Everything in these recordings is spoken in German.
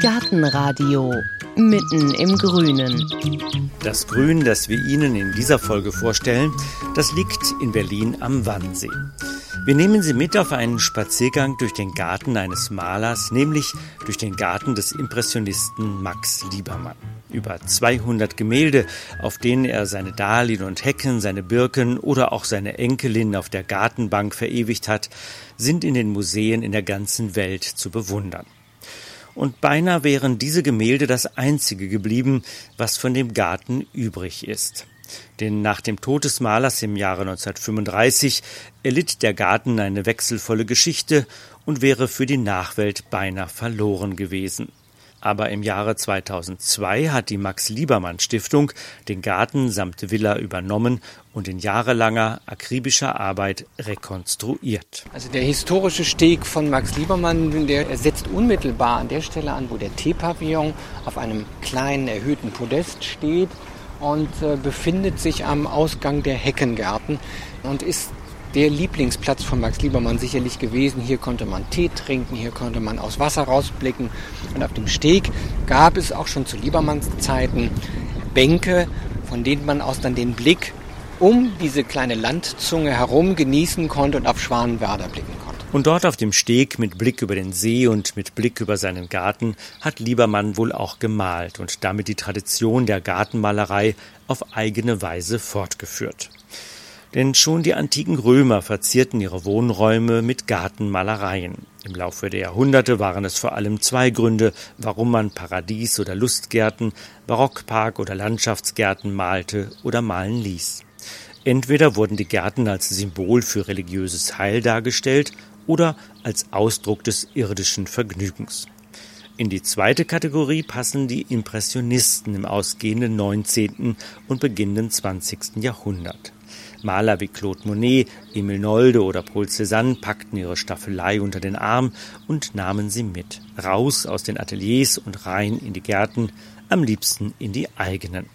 Gartenradio mitten im Grünen. Das Grün, das wir Ihnen in dieser Folge vorstellen, das liegt in Berlin am Wannsee. Wir nehmen Sie mit auf einen Spaziergang durch den Garten eines Malers, nämlich durch den Garten des Impressionisten Max Liebermann. Über 200 Gemälde, auf denen er seine Dahlien und Hecken, seine Birken oder auch seine Enkelin auf der Gartenbank verewigt hat, sind in den Museen in der ganzen Welt zu bewundern. Und beinahe wären diese Gemälde das einzige geblieben, was von dem Garten übrig ist. Denn nach dem Tod des Malers im Jahre 1935 erlitt der Garten eine wechselvolle Geschichte und wäre für die Nachwelt beinahe verloren gewesen. Aber im Jahre 2002 hat die Max Liebermann Stiftung den Garten samt Villa übernommen und in jahrelanger akribischer Arbeit rekonstruiert. Also der historische Steg von Max Liebermann, der setzt unmittelbar an der Stelle an, wo der T-Pavillon auf einem kleinen erhöhten Podest steht und äh, befindet sich am Ausgang der Heckengärten und ist der Lieblingsplatz von Max Liebermann sicherlich gewesen. Hier konnte man Tee trinken, hier konnte man aus Wasser rausblicken. Und auf dem Steg gab es auch schon zu Liebermanns Zeiten Bänke, von denen man aus dann den Blick um diese kleine Landzunge herum genießen konnte und auf Schwanenwerder blicken konnte. Und dort auf dem Steg mit Blick über den See und mit Blick über seinen Garten hat Liebermann wohl auch gemalt und damit die Tradition der Gartenmalerei auf eigene Weise fortgeführt. Denn schon die antiken Römer verzierten ihre Wohnräume mit Gartenmalereien. Im Laufe der Jahrhunderte waren es vor allem zwei Gründe, warum man Paradies- oder Lustgärten, Barockpark- oder Landschaftsgärten malte oder malen ließ. Entweder wurden die Gärten als Symbol für religiöses Heil dargestellt oder als Ausdruck des irdischen Vergnügens. In die zweite Kategorie passen die Impressionisten im ausgehenden 19. und beginnenden 20. Jahrhundert. Maler wie Claude Monet, Emil Nolde oder Paul Cézanne packten ihre Staffelei unter den Arm und nahmen sie mit, raus aus den Ateliers und rein in die Gärten, am liebsten in die eigenen.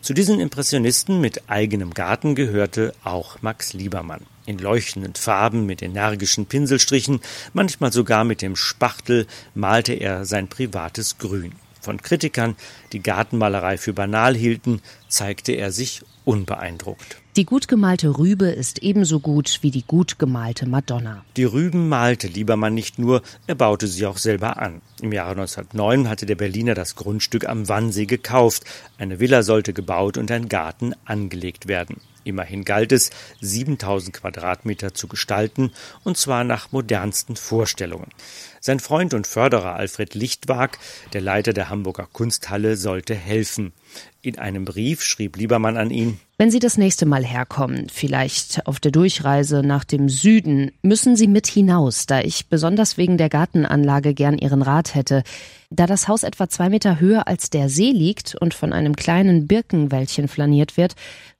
Zu diesen Impressionisten mit eigenem Garten gehörte auch Max Liebermann. In leuchtenden Farben mit energischen Pinselstrichen, manchmal sogar mit dem Spachtel, malte er sein privates Grün. Von Kritikern, die Gartenmalerei für banal hielten, zeigte er sich unbeeindruckt. Die gut gemalte Rübe ist ebenso gut wie die gut gemalte Madonna. Die Rüben malte Liebermann nicht nur, er baute sie auch selber an. Im Jahre 1909 hatte der Berliner das Grundstück am Wannsee gekauft. Eine Villa sollte gebaut und ein Garten angelegt werden. Immerhin galt es, 7000 Quadratmeter zu gestalten, und zwar nach modernsten Vorstellungen. Sein Freund und Förderer Alfred Lichtwag, der Leiter der Hamburger Kunsthalle, sollte helfen. In einem Brief schrieb Liebermann an ihn Wenn Sie das nächste Mal herkommen, vielleicht auf der Durchreise nach dem Süden, müssen Sie mit hinaus, da ich besonders wegen der Gartenanlage gern Ihren Rat hätte. Da das Haus etwa zwei Meter höher als der See liegt und von einem kleinen Birkenwäldchen flaniert wird,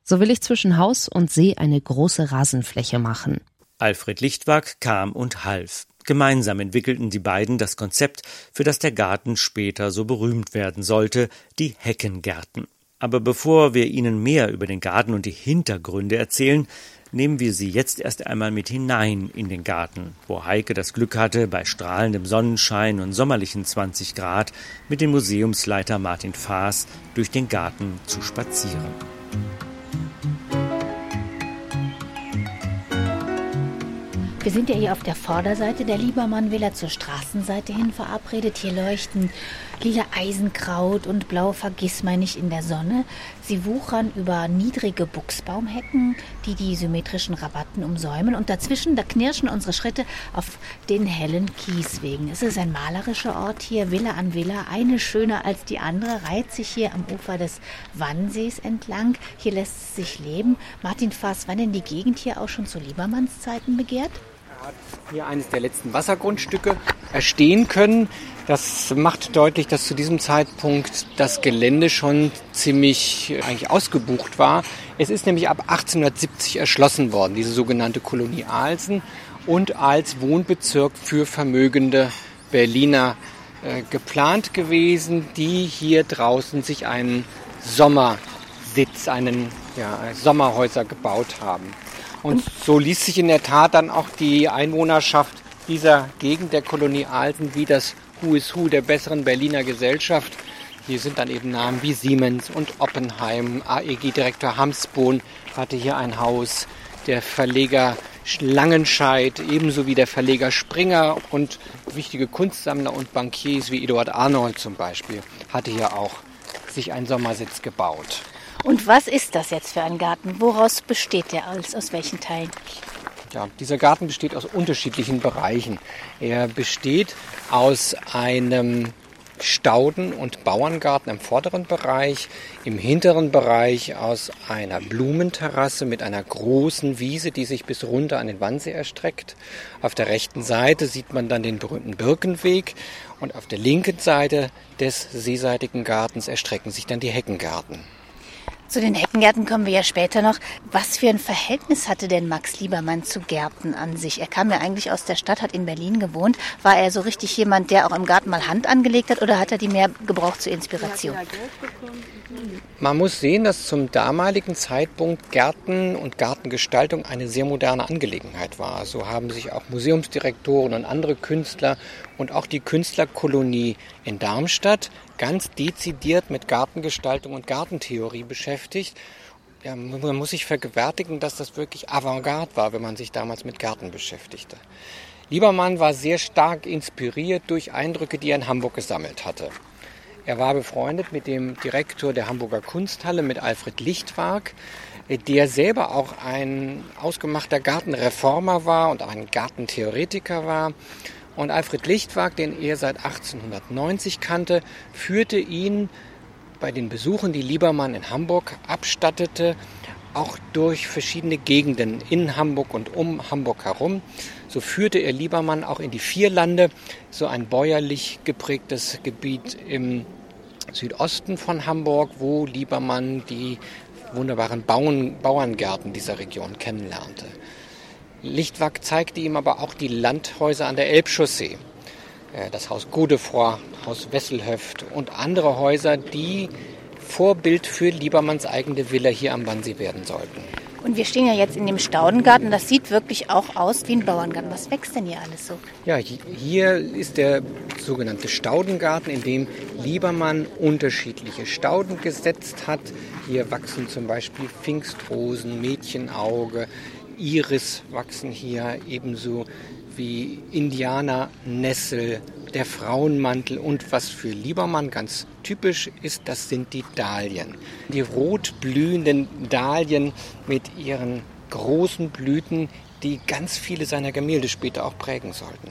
so will ich zwischen Haus und See eine große Rasenfläche machen. Alfred Lichtwag kam und half. Gemeinsam entwickelten die beiden das Konzept, für das der Garten später so berühmt werden sollte, die Heckengärten. Aber bevor wir Ihnen mehr über den Garten und die Hintergründe erzählen, nehmen wir Sie jetzt erst einmal mit hinein in den Garten, wo Heike das Glück hatte, bei strahlendem Sonnenschein und sommerlichen 20 Grad mit dem Museumsleiter Martin Faas durch den Garten zu spazieren. Wir sind ja hier auf der Vorderseite der Liebermann-Villa zur Straßenseite hin verabredet. Hier leuchten lila Eisenkraut und blaue Vergissmeinnicht in der Sonne. Sie wuchern über niedrige Buchsbaumhecken, die die symmetrischen Rabatten umsäumen. Und dazwischen, da knirschen unsere Schritte auf den hellen Kieswegen. Es ist ein malerischer Ort hier, Villa an Villa. Eine schöner als die andere reiht sich hier am Ufer des Wannsees entlang. Hier lässt es sich leben. Martin Fass, wann denn die Gegend hier auch schon zu Liebermanns Zeiten begehrt? Hier eines der letzten Wassergrundstücke erstehen können. Das macht deutlich, dass zu diesem Zeitpunkt das Gelände schon ziemlich äh, eigentlich ausgebucht war. Es ist nämlich ab 1870 erschlossen worden, diese sogenannte Kolonie Alsen, und als Wohnbezirk für vermögende Berliner äh, geplant gewesen, die hier draußen sich einen Sommersitz, einen ja, Sommerhäuser gebaut haben. Und so ließ sich in der Tat dann auch die Einwohnerschaft dieser Gegend der Kolonie Alten wie das Who is Who der besseren Berliner Gesellschaft. Hier sind dann eben Namen wie Siemens und Oppenheim. AEG-Direktor Hamsbohn hatte hier ein Haus. Der Verleger Langenscheid, ebenso wie der Verleger Springer und wichtige Kunstsammler und Bankiers wie Eduard Arnold zum Beispiel, hatte hier auch sich einen Sommersitz gebaut. Und was ist das jetzt für ein Garten? Woraus besteht der alles? Aus welchen Teilen? Ja, dieser Garten besteht aus unterschiedlichen Bereichen. Er besteht aus einem Stauden- und Bauerngarten im vorderen Bereich, im hinteren Bereich aus einer Blumenterrasse mit einer großen Wiese, die sich bis runter an den Wannsee erstreckt. Auf der rechten Seite sieht man dann den berühmten Birkenweg und auf der linken Seite des seeseitigen Gartens erstrecken sich dann die Heckengärten. Zu den Heckengärten kommen wir ja später noch. Was für ein Verhältnis hatte denn Max Liebermann zu Gärten an sich? Er kam ja eigentlich aus der Stadt, hat in Berlin gewohnt. War er so richtig jemand, der auch im Garten mal Hand angelegt hat oder hat er die mehr gebraucht zur Inspiration? Man muss sehen, dass zum damaligen Zeitpunkt Gärten und Gartengestaltung eine sehr moderne Angelegenheit war. So haben sich auch Museumsdirektoren und andere Künstler und auch die Künstlerkolonie in Darmstadt ganz dezidiert mit Gartengestaltung und Gartentheorie beschäftigt. Ja, man muss sich vergewärtigen, dass das wirklich Avantgarde war, wenn man sich damals mit Garten beschäftigte. Liebermann war sehr stark inspiriert durch Eindrücke, die er in Hamburg gesammelt hatte. Er war befreundet mit dem Direktor der Hamburger Kunsthalle, mit Alfred Lichtwag, der selber auch ein ausgemachter Gartenreformer war und auch ein Gartentheoretiker war. Und Alfred Lichtwag, den er seit 1890 kannte, führte ihn bei den Besuchen, die Liebermann in Hamburg abstattete, auch durch verschiedene Gegenden in Hamburg und um Hamburg herum. So führte er Liebermann auch in die Vierlande, so ein bäuerlich geprägtes Gebiet im Südosten von Hamburg, wo Liebermann die wunderbaren Bauerngärten dieser Region kennenlernte. Lichtwag zeigte ihm aber auch die Landhäuser an der Elbchaussee. Äh, das Haus Godefroy, Haus Wesselhöft und andere Häuser, die Vorbild für Liebermanns eigene Villa hier am Wannsee werden sollten. Und wir stehen ja jetzt in dem Staudengarten. Das sieht wirklich auch aus wie ein Bauerngarten. Was wächst denn hier alles so? Ja, hier ist der sogenannte Staudengarten, in dem Liebermann unterschiedliche Stauden gesetzt hat. Hier wachsen zum Beispiel Pfingstrosen, Mädchenauge, Iris wachsen hier ebenso wie Indianer, Nessel, der Frauenmantel und was für Liebermann ganz typisch ist, das sind die Dahlien. Die rot blühenden Dahlien mit ihren großen Blüten, die ganz viele seiner Gemälde später auch prägen sollten.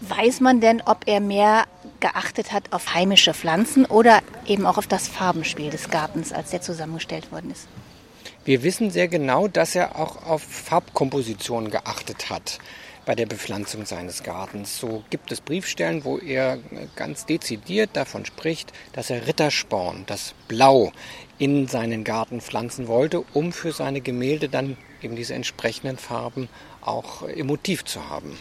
Weiß man denn, ob er mehr geachtet hat auf heimische Pflanzen oder eben auch auf das Farbenspiel des Gartens, als der zusammengestellt worden ist? Wir wissen sehr genau, dass er auch auf Farbkompositionen geachtet hat bei der Bepflanzung seines Gartens. So gibt es Briefstellen, wo er ganz dezidiert davon spricht, dass er Rittersporn, das Blau, in seinen Garten pflanzen wollte, um für seine Gemälde dann eben diese entsprechenden Farben auch im Motiv zu haben.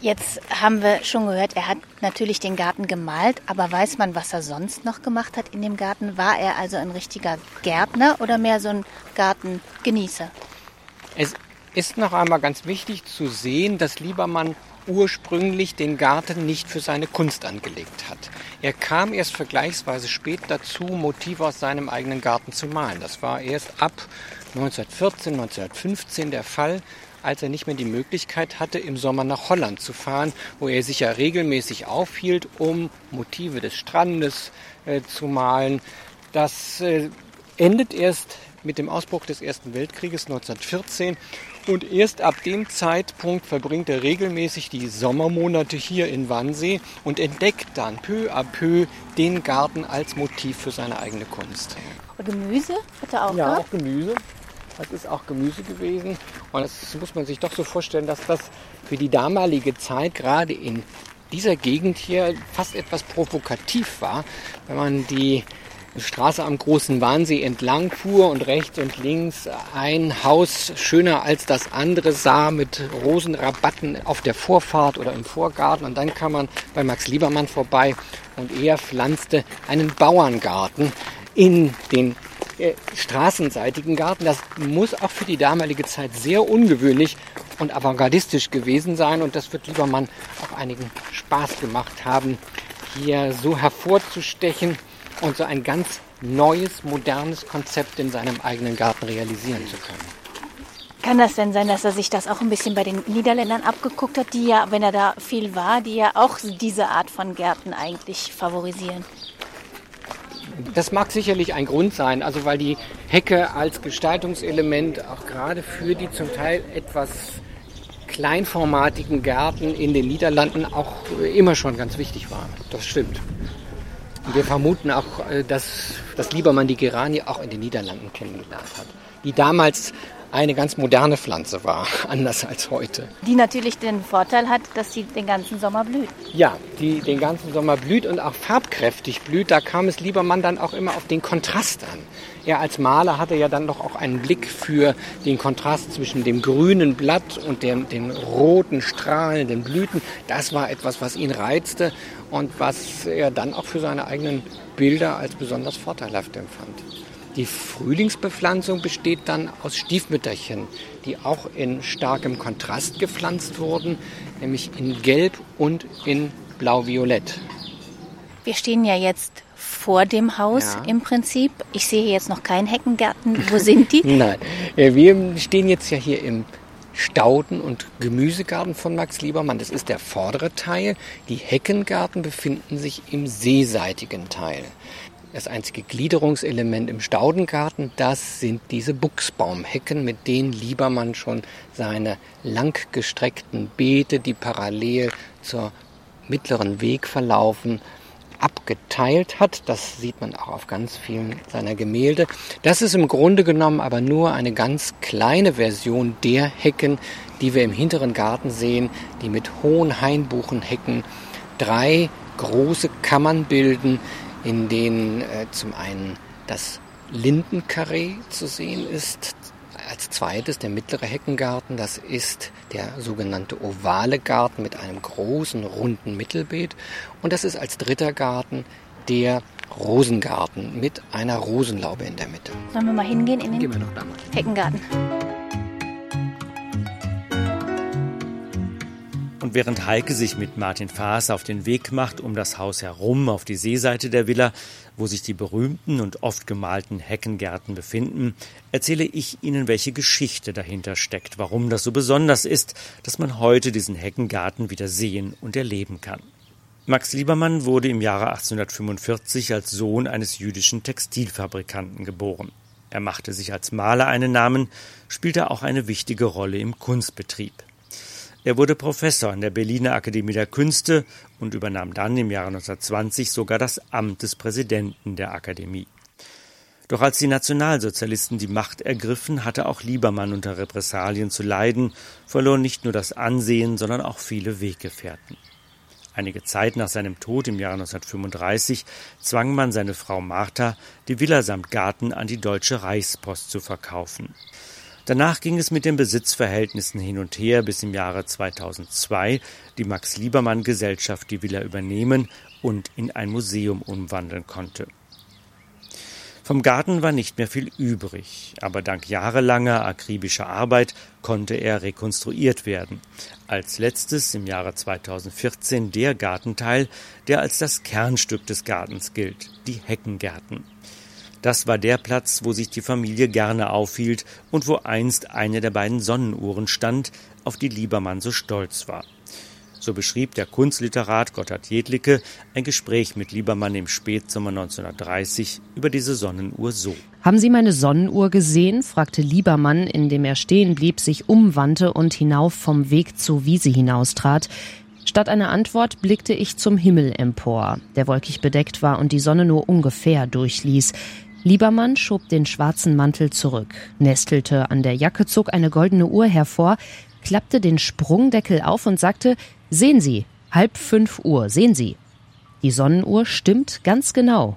Jetzt haben wir schon gehört, er hat natürlich den Garten gemalt, aber weiß man, was er sonst noch gemacht hat in dem Garten? War er also ein richtiger Gärtner oder mehr so ein Gartengenießer? Es ist noch einmal ganz wichtig zu sehen, dass Liebermann ursprünglich den Garten nicht für seine Kunst angelegt hat. Er kam erst vergleichsweise spät dazu, Motive aus seinem eigenen Garten zu malen. Das war erst ab 1914, 1915 der Fall als er nicht mehr die Möglichkeit hatte, im Sommer nach Holland zu fahren, wo er sich ja regelmäßig aufhielt, um Motive des Strandes äh, zu malen. Das äh, endet erst mit dem Ausbruch des Ersten Weltkrieges 1914 und erst ab dem Zeitpunkt verbringt er regelmäßig die Sommermonate hier in Wannsee und entdeckt dann peu à peu den Garten als Motiv für seine eigene Kunst. Gemüse hat er auch Ja, gehabt? auch Gemüse. Das ist auch Gemüse gewesen. Und das muss man sich doch so vorstellen, dass das für die damalige Zeit gerade in dieser Gegend hier fast etwas provokativ war, wenn man die Straße am großen Wahnsee entlang fuhr und rechts und links ein Haus schöner als das andere sah mit Rosenrabatten auf der Vorfahrt oder im Vorgarten und dann kam man bei Max Liebermann vorbei und er pflanzte einen Bauerngarten in den äh, straßenseitigen Garten. Das muss auch für die damalige Zeit sehr ungewöhnlich und avantgardistisch gewesen sein. Und das wird Liebermann auch einigen Spaß gemacht haben, hier so hervorzustechen und so ein ganz neues, modernes Konzept in seinem eigenen Garten realisieren zu können. Kann das denn sein, dass er sich das auch ein bisschen bei den Niederländern abgeguckt hat, die ja, wenn er da viel war, die ja auch diese Art von Gärten eigentlich favorisieren? Das mag sicherlich ein Grund sein, also weil die Hecke als Gestaltungselement auch gerade für die zum Teil etwas kleinformatigen Gärten in den Niederlanden auch immer schon ganz wichtig war. Das stimmt. Wir vermuten auch, äh, dass, dass Liebermann die Geranie auch in den Niederlanden kennengelernt hat, die damals eine ganz moderne Pflanze war, anders als heute. Die natürlich den Vorteil hat, dass sie den ganzen Sommer blüht. Ja, die den ganzen Sommer blüht und auch farbkräftig blüht. Da kam es Liebermann dann auch immer auf den Kontrast an. Er als Maler hatte ja dann doch auch einen Blick für den Kontrast zwischen dem grünen Blatt und dem, den roten, strahlenden Blüten. Das war etwas, was ihn reizte und was er dann auch für seine eigenen Bilder als besonders vorteilhaft empfand. Die Frühlingsbepflanzung besteht dann aus Stiefmütterchen, die auch in starkem Kontrast gepflanzt wurden, nämlich in Gelb und in Blau-Violett. Wir stehen ja jetzt vor dem Haus ja. im Prinzip. Ich sehe jetzt noch keinen Heckengarten. Wo sind die? Nein, äh, wir stehen jetzt ja hier im Stauden- und Gemüsegarten von Max Liebermann. Das ist der vordere Teil. Die Heckengarten befinden sich im seeseitigen Teil. Das einzige Gliederungselement im Staudengarten, das sind diese Buchsbaumhecken, mit denen Liebermann schon seine langgestreckten Beete, die parallel zur mittleren Weg verlaufen, abgeteilt hat. Das sieht man auch auf ganz vielen seiner Gemälde. Das ist im Grunde genommen aber nur eine ganz kleine Version der Hecken, die wir im hinteren Garten sehen, die mit hohen Hainbuchenhecken drei große Kammern bilden, in denen äh, zum einen das Lindenkarree zu sehen ist, als zweites der mittlere Heckengarten, das ist der sogenannte ovale Garten mit einem großen runden Mittelbeet und das ist als dritter Garten der Rosengarten mit einer Rosenlaube in der Mitte. Sollen wir mal hingehen in den Gehen wir noch da mal. Heckengarten? Und während Heike sich mit Martin Faas auf den Weg macht, um das Haus herum auf die Seeseite der Villa, wo sich die berühmten und oft gemalten Heckengärten befinden, erzähle ich Ihnen, welche Geschichte dahinter steckt, warum das so besonders ist, dass man heute diesen Heckengarten wieder sehen und erleben kann. Max Liebermann wurde im Jahre 1845 als Sohn eines jüdischen Textilfabrikanten geboren. Er machte sich als Maler einen Namen, spielte auch eine wichtige Rolle im Kunstbetrieb. Er wurde Professor an der Berliner Akademie der Künste und übernahm dann im Jahre 1920 sogar das Amt des Präsidenten der Akademie. Doch als die Nationalsozialisten die Macht ergriffen, hatte auch Liebermann unter Repressalien zu leiden, verlor nicht nur das Ansehen, sondern auch viele Weggefährten. Einige Zeit nach seinem Tod im Jahre 1935 zwang man seine Frau Martha, die Villa samt Garten an die Deutsche Reichspost zu verkaufen. Danach ging es mit den Besitzverhältnissen hin und her, bis im Jahre 2002 die Max Liebermann Gesellschaft die Villa übernehmen und in ein Museum umwandeln konnte. Vom Garten war nicht mehr viel übrig, aber dank jahrelanger akribischer Arbeit konnte er rekonstruiert werden. Als letztes im Jahre 2014 der Gartenteil, der als das Kernstück des Gartens gilt, die Heckengärten. Das war der Platz, wo sich die Familie gerne aufhielt und wo einst eine der beiden Sonnenuhren stand, auf die Liebermann so stolz war. So beschrieb der Kunstliterat Gotthard Jedlicke ein Gespräch mit Liebermann im Spätsommer 1930 über diese Sonnenuhr so. Haben Sie meine Sonnenuhr gesehen? fragte Liebermann, indem er stehen blieb, sich umwandte und hinauf vom Weg zur Wiese hinaustrat. Statt einer Antwort blickte ich zum Himmel empor, der wolkig bedeckt war und die Sonne nur ungefähr durchließ. Liebermann schob den schwarzen Mantel zurück, nestelte an der Jacke, zog eine goldene Uhr hervor, klappte den Sprungdeckel auf und sagte, sehen Sie, halb fünf Uhr, sehen Sie. Die Sonnenuhr stimmt ganz genau.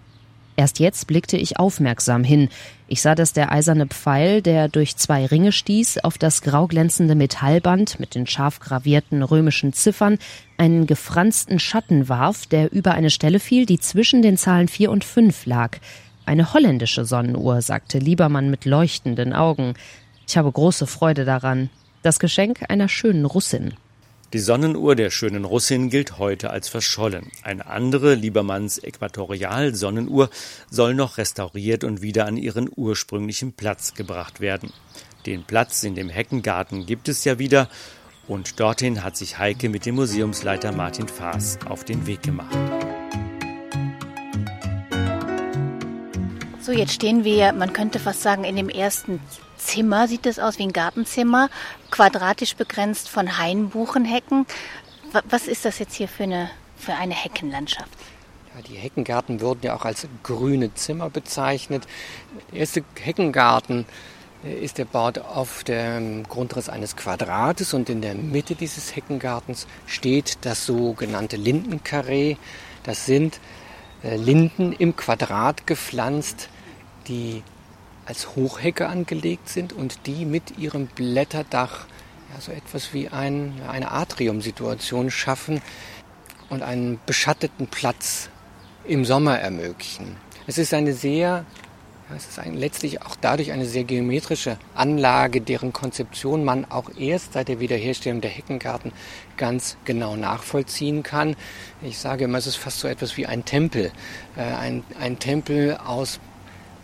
Erst jetzt blickte ich aufmerksam hin. Ich sah, dass der eiserne Pfeil, der durch zwei Ringe stieß, auf das grauglänzende Metallband mit den scharf gravierten römischen Ziffern einen gefransten Schatten warf, der über eine Stelle fiel, die zwischen den Zahlen vier und fünf lag. Eine holländische Sonnenuhr, sagte Liebermann mit leuchtenden Augen. Ich habe große Freude daran. Das Geschenk einer schönen Russin. Die Sonnenuhr der schönen Russin gilt heute als verschollen. Eine andere, Liebermanns Äquatorial-Sonnenuhr, soll noch restauriert und wieder an ihren ursprünglichen Platz gebracht werden. Den Platz in dem Heckengarten gibt es ja wieder und dorthin hat sich Heike mit dem Museumsleiter Martin Faas auf den Weg gemacht. So, jetzt stehen wir, man könnte fast sagen, in dem ersten Zimmer sieht es aus wie ein Gartenzimmer, quadratisch begrenzt von Hainbuchenhecken. Was ist das jetzt hier für eine, für eine Heckenlandschaft? Ja, die Heckengärten wurden ja auch als grüne Zimmer bezeichnet. Der erste Heckengarten äh, ist erbaut auf dem Grundriss eines Quadrates und in der Mitte dieses Heckengartens steht das sogenannte Lindenkarree. Das sind äh, Linden im Quadrat gepflanzt, die als Hochhecke angelegt sind und die mit ihrem Blätterdach ja, so etwas wie ein, eine Atriumsituation schaffen und einen beschatteten Platz im Sommer ermöglichen. Es ist eine sehr, ja, es ist ein, letztlich auch dadurch eine sehr geometrische Anlage, deren Konzeption man auch erst seit der Wiederherstellung der Heckengarten ganz genau nachvollziehen kann. Ich sage immer, es ist fast so etwas wie ein Tempel, äh, ein, ein Tempel aus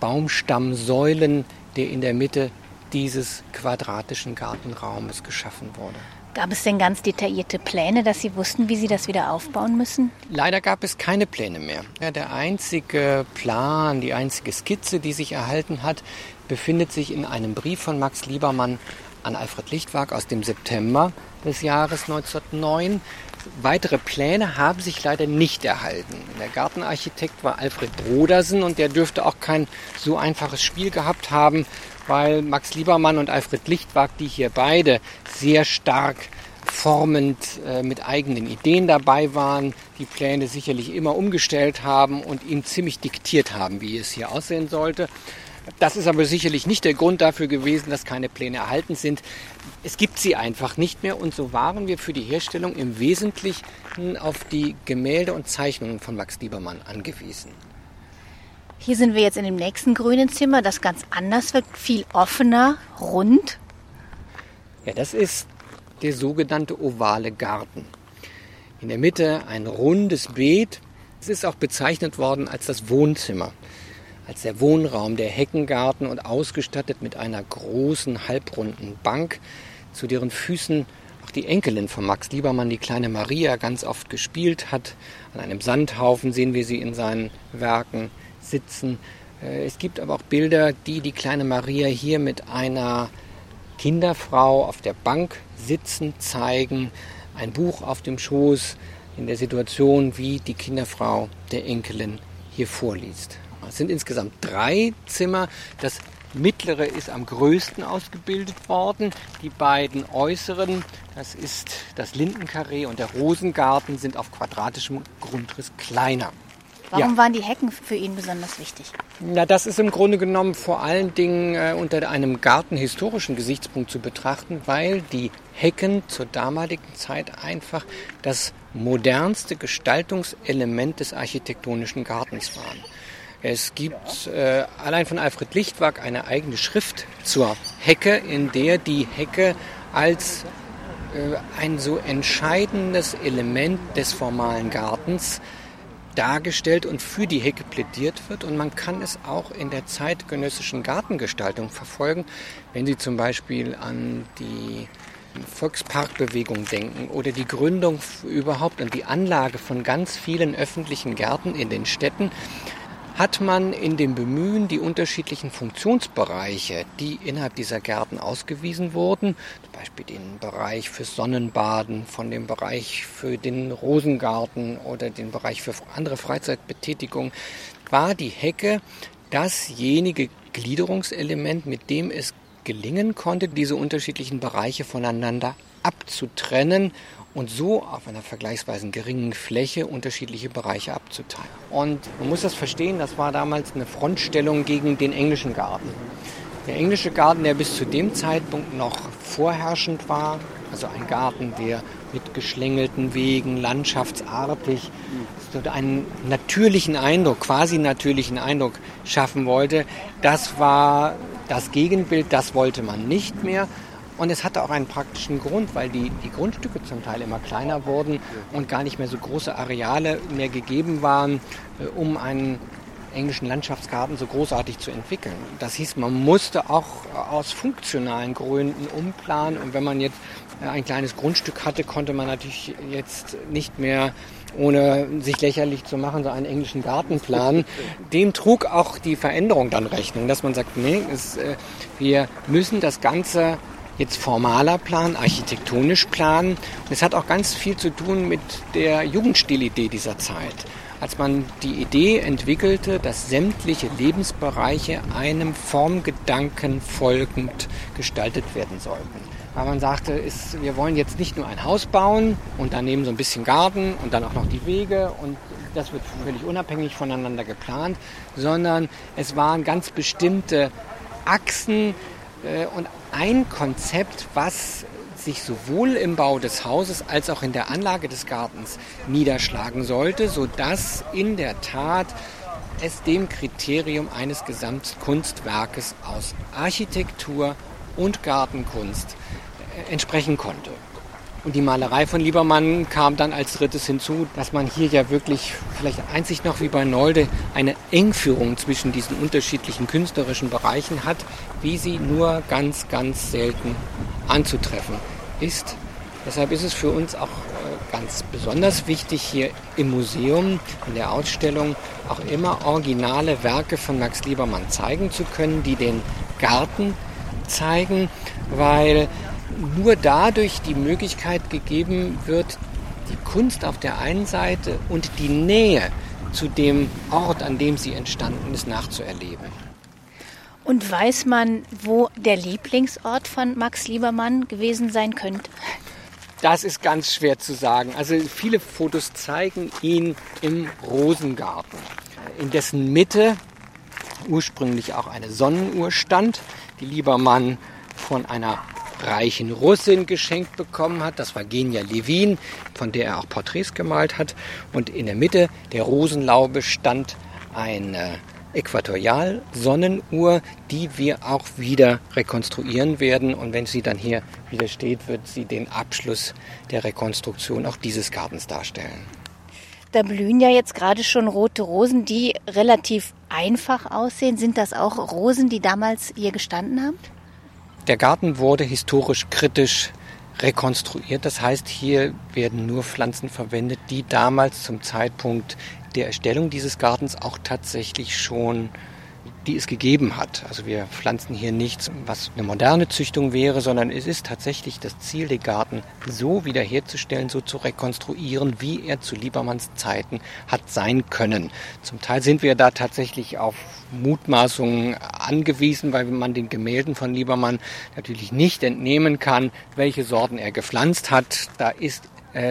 Baumstammsäulen, der in der Mitte dieses quadratischen Gartenraumes geschaffen wurde. Gab es denn ganz detaillierte Pläne, dass Sie wussten, wie Sie das wieder aufbauen müssen? Leider gab es keine Pläne mehr. Der einzige Plan, die einzige Skizze, die sich erhalten hat, befindet sich in einem Brief von Max Liebermann an Alfred Lichtwag aus dem September des Jahres 1909. Weitere Pläne haben sich leider nicht erhalten. Der Gartenarchitekt war Alfred Brodersen und der dürfte auch kein so einfaches Spiel gehabt haben, weil Max Liebermann und Alfred Lichtwag, die hier beide sehr stark formend äh, mit eigenen Ideen dabei waren, die Pläne sicherlich immer umgestellt haben und ihm ziemlich diktiert haben, wie es hier aussehen sollte. Das ist aber sicherlich nicht der Grund dafür gewesen, dass keine Pläne erhalten sind. Es gibt sie einfach nicht mehr und so waren wir für die Herstellung im Wesentlichen auf die Gemälde und Zeichnungen von Max Liebermann angewiesen. Hier sind wir jetzt in dem nächsten grünen Zimmer, das ganz anders wirkt, viel offener, rund. Ja, das ist der sogenannte ovale Garten. In der Mitte ein rundes Beet. Es ist auch bezeichnet worden als das Wohnzimmer als der Wohnraum, der Heckengarten und ausgestattet mit einer großen halbrunden Bank, zu deren Füßen auch die Enkelin von Max Liebermann, die kleine Maria, ganz oft gespielt hat. An einem Sandhaufen sehen wir sie in seinen Werken sitzen. Äh, es gibt aber auch Bilder, die die kleine Maria hier mit einer Kinderfrau auf der Bank sitzen zeigen, ein Buch auf dem Schoß in der Situation, wie die Kinderfrau der Enkelin hier vorliest. Es sind insgesamt drei Zimmer. Das mittlere ist am größten ausgebildet worden. Die beiden äußeren, das ist das Lindenkarree und der Rosengarten, sind auf quadratischem Grundriss kleiner. Warum ja. waren die Hecken für ihn besonders wichtig? Na, das ist im Grunde genommen vor allen Dingen äh, unter einem gartenhistorischen Gesichtspunkt zu betrachten, weil die Hecken zur damaligen Zeit einfach das modernste Gestaltungselement des architektonischen Gartens waren. Es gibt äh, allein von Alfred Lichtwag eine eigene Schrift zur Hecke, in der die Hecke als äh, ein so entscheidendes Element des formalen Gartens dargestellt und für die Hecke plädiert wird. Und man kann es auch in der zeitgenössischen Gartengestaltung verfolgen, wenn Sie zum Beispiel an die Volksparkbewegung denken oder die Gründung überhaupt und die Anlage von ganz vielen öffentlichen Gärten in den Städten hat man in dem Bemühen, die unterschiedlichen Funktionsbereiche, die innerhalb dieser Gärten ausgewiesen wurden, zum Beispiel den Bereich für Sonnenbaden, von dem Bereich für den Rosengarten oder den Bereich für andere Freizeitbetätigungen, war die Hecke dasjenige Gliederungselement, mit dem es gelingen konnte, diese unterschiedlichen Bereiche voneinander abzutrennen und so auf einer vergleichsweise geringen Fläche unterschiedliche Bereiche abzuteilen. Und man muss das verstehen, das war damals eine Frontstellung gegen den englischen Garten. Der englische Garten, der bis zu dem Zeitpunkt noch vorherrschend war, also ein Garten, der mit geschlängelten Wegen, landschaftsartig, einen natürlichen Eindruck, quasi natürlichen Eindruck schaffen wollte, das war das Gegenbild, das wollte man nicht mehr. Und es hatte auch einen praktischen Grund, weil die, die Grundstücke zum Teil immer kleiner wurden und gar nicht mehr so große Areale mehr gegeben waren, äh, um einen englischen Landschaftsgarten so großartig zu entwickeln. Das hieß, man musste auch aus funktionalen Gründen umplanen. Und wenn man jetzt äh, ein kleines Grundstück hatte, konnte man natürlich jetzt nicht mehr ohne sich lächerlich zu machen, so einen englischen Garten planen. Dem trug auch die Veränderung dann Rechnung, dass man sagt, nee, es, äh, wir müssen das Ganze jetzt formaler planen, architektonisch planen. Und es hat auch ganz viel zu tun mit der Jugendstilidee dieser Zeit als man die Idee entwickelte, dass sämtliche Lebensbereiche einem Formgedanken folgend gestaltet werden sollten. Weil man sagte, ist, wir wollen jetzt nicht nur ein Haus bauen und daneben so ein bisschen Garten und dann auch noch die Wege und das wird völlig unabhängig voneinander geplant, sondern es waren ganz bestimmte Achsen und ein Konzept, was sich sowohl im Bau des Hauses als auch in der Anlage des Gartens niederschlagen sollte, sodass in der Tat es dem Kriterium eines Gesamtkunstwerkes aus Architektur und Gartenkunst äh, entsprechen konnte. Und die Malerei von Liebermann kam dann als drittes hinzu, dass man hier ja wirklich vielleicht einzig noch wie bei Nolde eine Engführung zwischen diesen unterschiedlichen künstlerischen Bereichen hat, wie sie nur ganz, ganz selten anzutreffen ist. Deshalb ist es für uns auch äh, ganz besonders wichtig, hier im Museum, in der Ausstellung, auch immer originale Werke von Max Liebermann zeigen zu können, die den Garten zeigen, weil nur dadurch die Möglichkeit gegeben wird, die Kunst auf der einen Seite und die Nähe zu dem Ort, an dem sie entstanden ist, nachzuerleben. Und weiß man, wo der Lieblingsort von Max Liebermann gewesen sein könnte? Das ist ganz schwer zu sagen. Also viele Fotos zeigen ihn im Rosengarten, in dessen Mitte ursprünglich auch eine Sonnenuhr stand, die Liebermann von einer reichen Russin geschenkt bekommen hat. Das war Genia Levin, von der er auch Porträts gemalt hat. Und in der Mitte der Rosenlaube stand eine Äquatorial-Sonnenuhr, die wir auch wieder rekonstruieren werden. Und wenn sie dann hier wieder steht, wird sie den Abschluss der Rekonstruktion auch dieses Gartens darstellen. Da blühen ja jetzt gerade schon rote Rosen, die relativ einfach aussehen. Sind das auch Rosen, die damals hier gestanden haben? Der Garten wurde historisch kritisch rekonstruiert. Das heißt, hier werden nur Pflanzen verwendet, die damals zum Zeitpunkt der Erstellung dieses Gartens auch tatsächlich schon die es gegeben hat. Also wir pflanzen hier nichts, was eine moderne Züchtung wäre, sondern es ist tatsächlich das Ziel, den Garten so wiederherzustellen, so zu rekonstruieren, wie er zu Liebermanns Zeiten hat sein können. Zum Teil sind wir da tatsächlich auf Mutmaßungen angewiesen, weil man den Gemälden von Liebermann natürlich nicht entnehmen kann, welche Sorten er gepflanzt hat. Da ist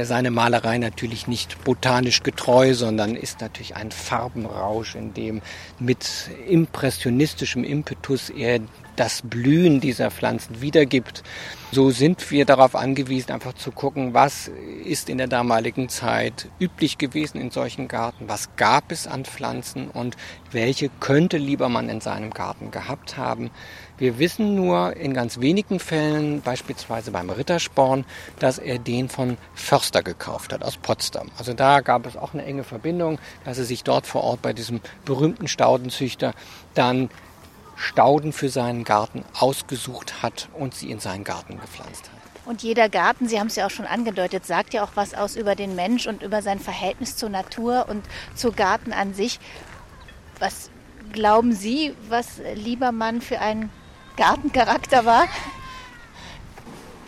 seine Malerei natürlich nicht botanisch getreu, sondern ist natürlich ein Farbenrausch, in dem mit impressionistischem Impetus er das Blühen dieser Pflanzen wiedergibt. So sind wir darauf angewiesen, einfach zu gucken, was ist in der damaligen Zeit üblich gewesen in solchen Garten, was gab es an Pflanzen und welche könnte Liebermann in seinem Garten gehabt haben. Wir wissen nur in ganz wenigen Fällen, beispielsweise beim Rittersporn, dass er den von Förster gekauft hat aus Potsdam. Also da gab es auch eine enge Verbindung, dass er sich dort vor Ort bei diesem berühmten Staudenzüchter dann Stauden für seinen Garten ausgesucht hat und sie in seinen Garten gepflanzt hat. Und jeder Garten, Sie haben es ja auch schon angedeutet, sagt ja auch was aus über den Mensch und über sein Verhältnis zur Natur und zu Garten an sich. Was glauben Sie, was Liebermann für ein Gartencharakter war?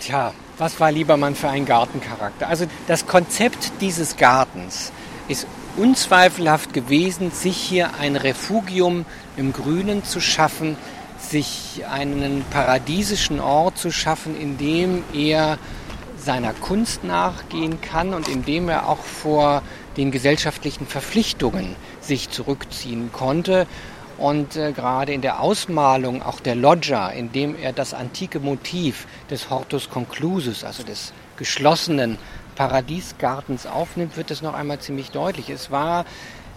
Tja, was war Liebermann für ein Gartencharakter? Also das Konzept dieses Gartens ist unzweifelhaft gewesen, sich hier ein Refugium im Grünen zu schaffen, sich einen paradiesischen Ort zu schaffen, in dem er seiner Kunst nachgehen kann und in dem er auch vor den gesellschaftlichen Verpflichtungen sich zurückziehen konnte. Und äh, gerade in der Ausmalung auch der Loggia, in dem er das antike Motiv des Hortus Conclusus, also des geschlossenen Paradiesgartens aufnimmt, wird es noch einmal ziemlich deutlich. Es war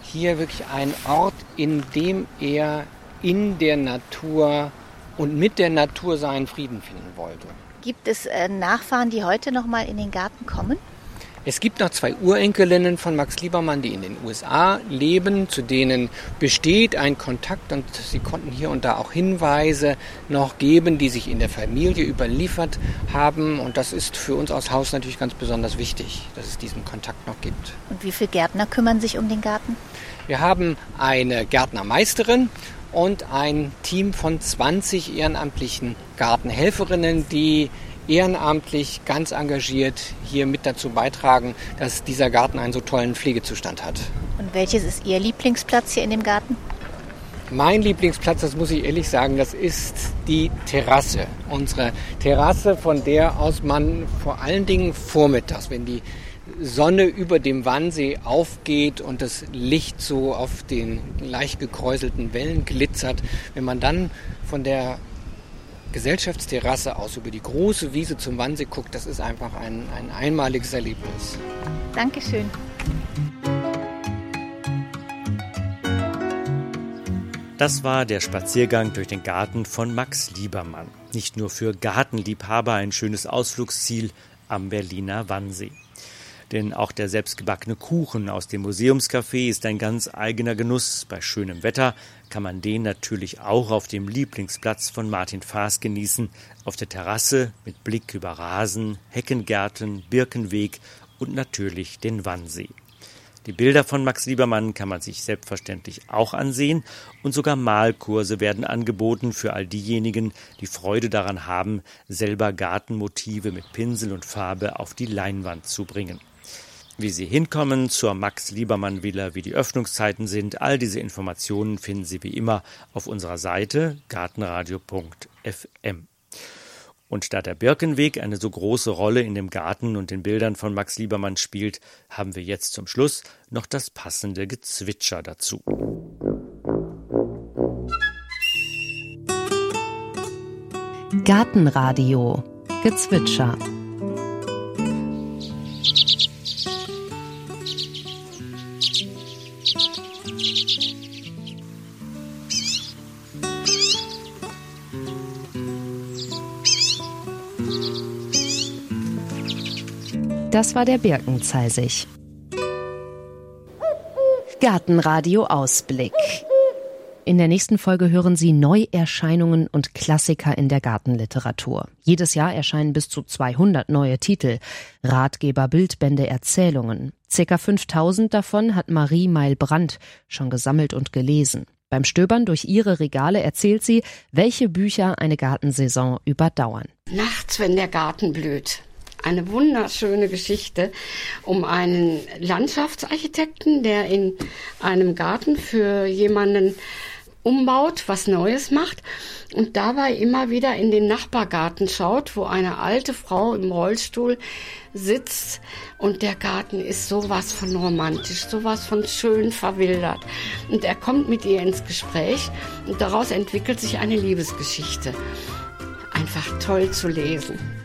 hier wirklich ein Ort, in dem er in der Natur und mit der Natur seinen Frieden finden wollte. Gibt es äh, Nachfahren, die heute noch mal in den Garten kommen? Es gibt noch zwei Urenkelinnen von Max Liebermann, die in den USA leben, zu denen besteht ein Kontakt und sie konnten hier und da auch Hinweise noch geben, die sich in der Familie überliefert haben. Und das ist für uns aus Haus natürlich ganz besonders wichtig, dass es diesen Kontakt noch gibt. Und wie viele Gärtner kümmern sich um den Garten? Wir haben eine Gärtnermeisterin und ein Team von 20 ehrenamtlichen Gartenhelferinnen, die ehrenamtlich ganz engagiert hier mit dazu beitragen, dass dieser Garten einen so tollen Pflegezustand hat. Und welches ist Ihr Lieblingsplatz hier in dem Garten? Mein Lieblingsplatz, das muss ich ehrlich sagen, das ist die Terrasse. Unsere Terrasse, von der aus man vor allen Dingen vormittags, wenn die Sonne über dem Wannsee aufgeht und das Licht so auf den leicht gekräuselten Wellen glitzert, wenn man dann von der Gesellschaftsterrasse aus über die große Wiese zum Wannsee guckt, das ist einfach ein, ein einmaliges Erlebnis. Dankeschön. Das war der Spaziergang durch den Garten von Max Liebermann. Nicht nur für Gartenliebhaber ein schönes Ausflugsziel am Berliner Wannsee. Denn auch der selbstgebackene Kuchen aus dem Museumscafé ist ein ganz eigener Genuss. Bei schönem Wetter kann man den natürlich auch auf dem Lieblingsplatz von Martin Faas genießen, auf der Terrasse mit Blick über Rasen, Heckengärten, Birkenweg und natürlich den Wannsee. Die Bilder von Max Liebermann kann man sich selbstverständlich auch ansehen und sogar Malkurse werden angeboten für all diejenigen, die Freude daran haben, selber Gartenmotive mit Pinsel und Farbe auf die Leinwand zu bringen. Wie Sie hinkommen zur Max Liebermann Villa, wie die Öffnungszeiten sind, all diese Informationen finden Sie wie immer auf unserer Seite gartenradio.fm. Und da der Birkenweg eine so große Rolle in dem Garten und den Bildern von Max Liebermann spielt, haben wir jetzt zum Schluss noch das passende Gezwitscher dazu. Gartenradio Gezwitscher Das war der Birkenzeisig. Gartenradio Ausblick. In der nächsten Folge hören Sie Neuerscheinungen und Klassiker in der Gartenliteratur. Jedes Jahr erscheinen bis zu 200 neue Titel. Ratgeber, Bildbände, Erzählungen. Circa 5000 davon hat Marie Meil-Brandt schon gesammelt und gelesen. Beim Stöbern durch ihre Regale erzählt sie, welche Bücher eine Gartensaison überdauern. Nachts, wenn der Garten blüht eine wunderschöne Geschichte um einen Landschaftsarchitekten, der in einem Garten für jemanden umbaut, was Neues macht und dabei immer wieder in den Nachbargarten schaut, wo eine alte Frau im Rollstuhl sitzt und der Garten ist sowas von romantisch, sowas von schön verwildert. Und er kommt mit ihr ins Gespräch und daraus entwickelt sich eine Liebesgeschichte. Einfach toll zu lesen.